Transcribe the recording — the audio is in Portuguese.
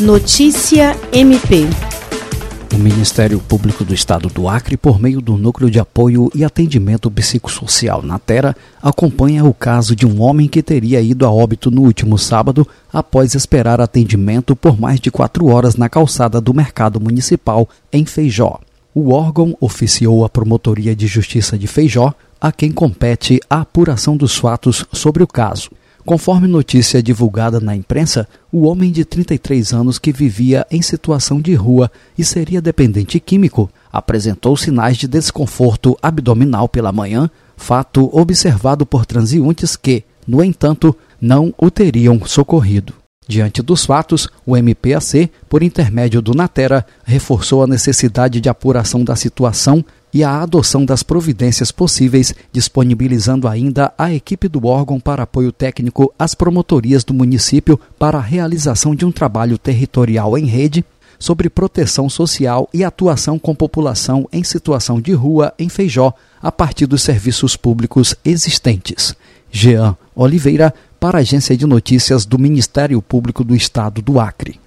Notícia MP. O Ministério Público do Estado do Acre, por meio do Núcleo de Apoio e Atendimento Psicossocial na Terra, acompanha o caso de um homem que teria ido a óbito no último sábado após esperar atendimento por mais de quatro horas na calçada do Mercado Municipal, em Feijó. O órgão oficiou a Promotoria de Justiça de Feijó, a quem compete a apuração dos fatos sobre o caso. Conforme notícia divulgada na imprensa, o homem de 33 anos que vivia em situação de rua e seria dependente químico apresentou sinais de desconforto abdominal pela manhã, fato observado por transeuntes que, no entanto, não o teriam socorrido. Diante dos fatos, o MPAC, por intermédio do Natera, reforçou a necessidade de apuração da situação e a adoção das providências possíveis, disponibilizando ainda a equipe do órgão para apoio técnico às promotorias do município para a realização de um trabalho territorial em rede sobre proteção social e atuação com população em situação de rua em Feijó, a partir dos serviços públicos existentes. Jean Oliveira, para a Agência de Notícias do Ministério Público do Estado do Acre.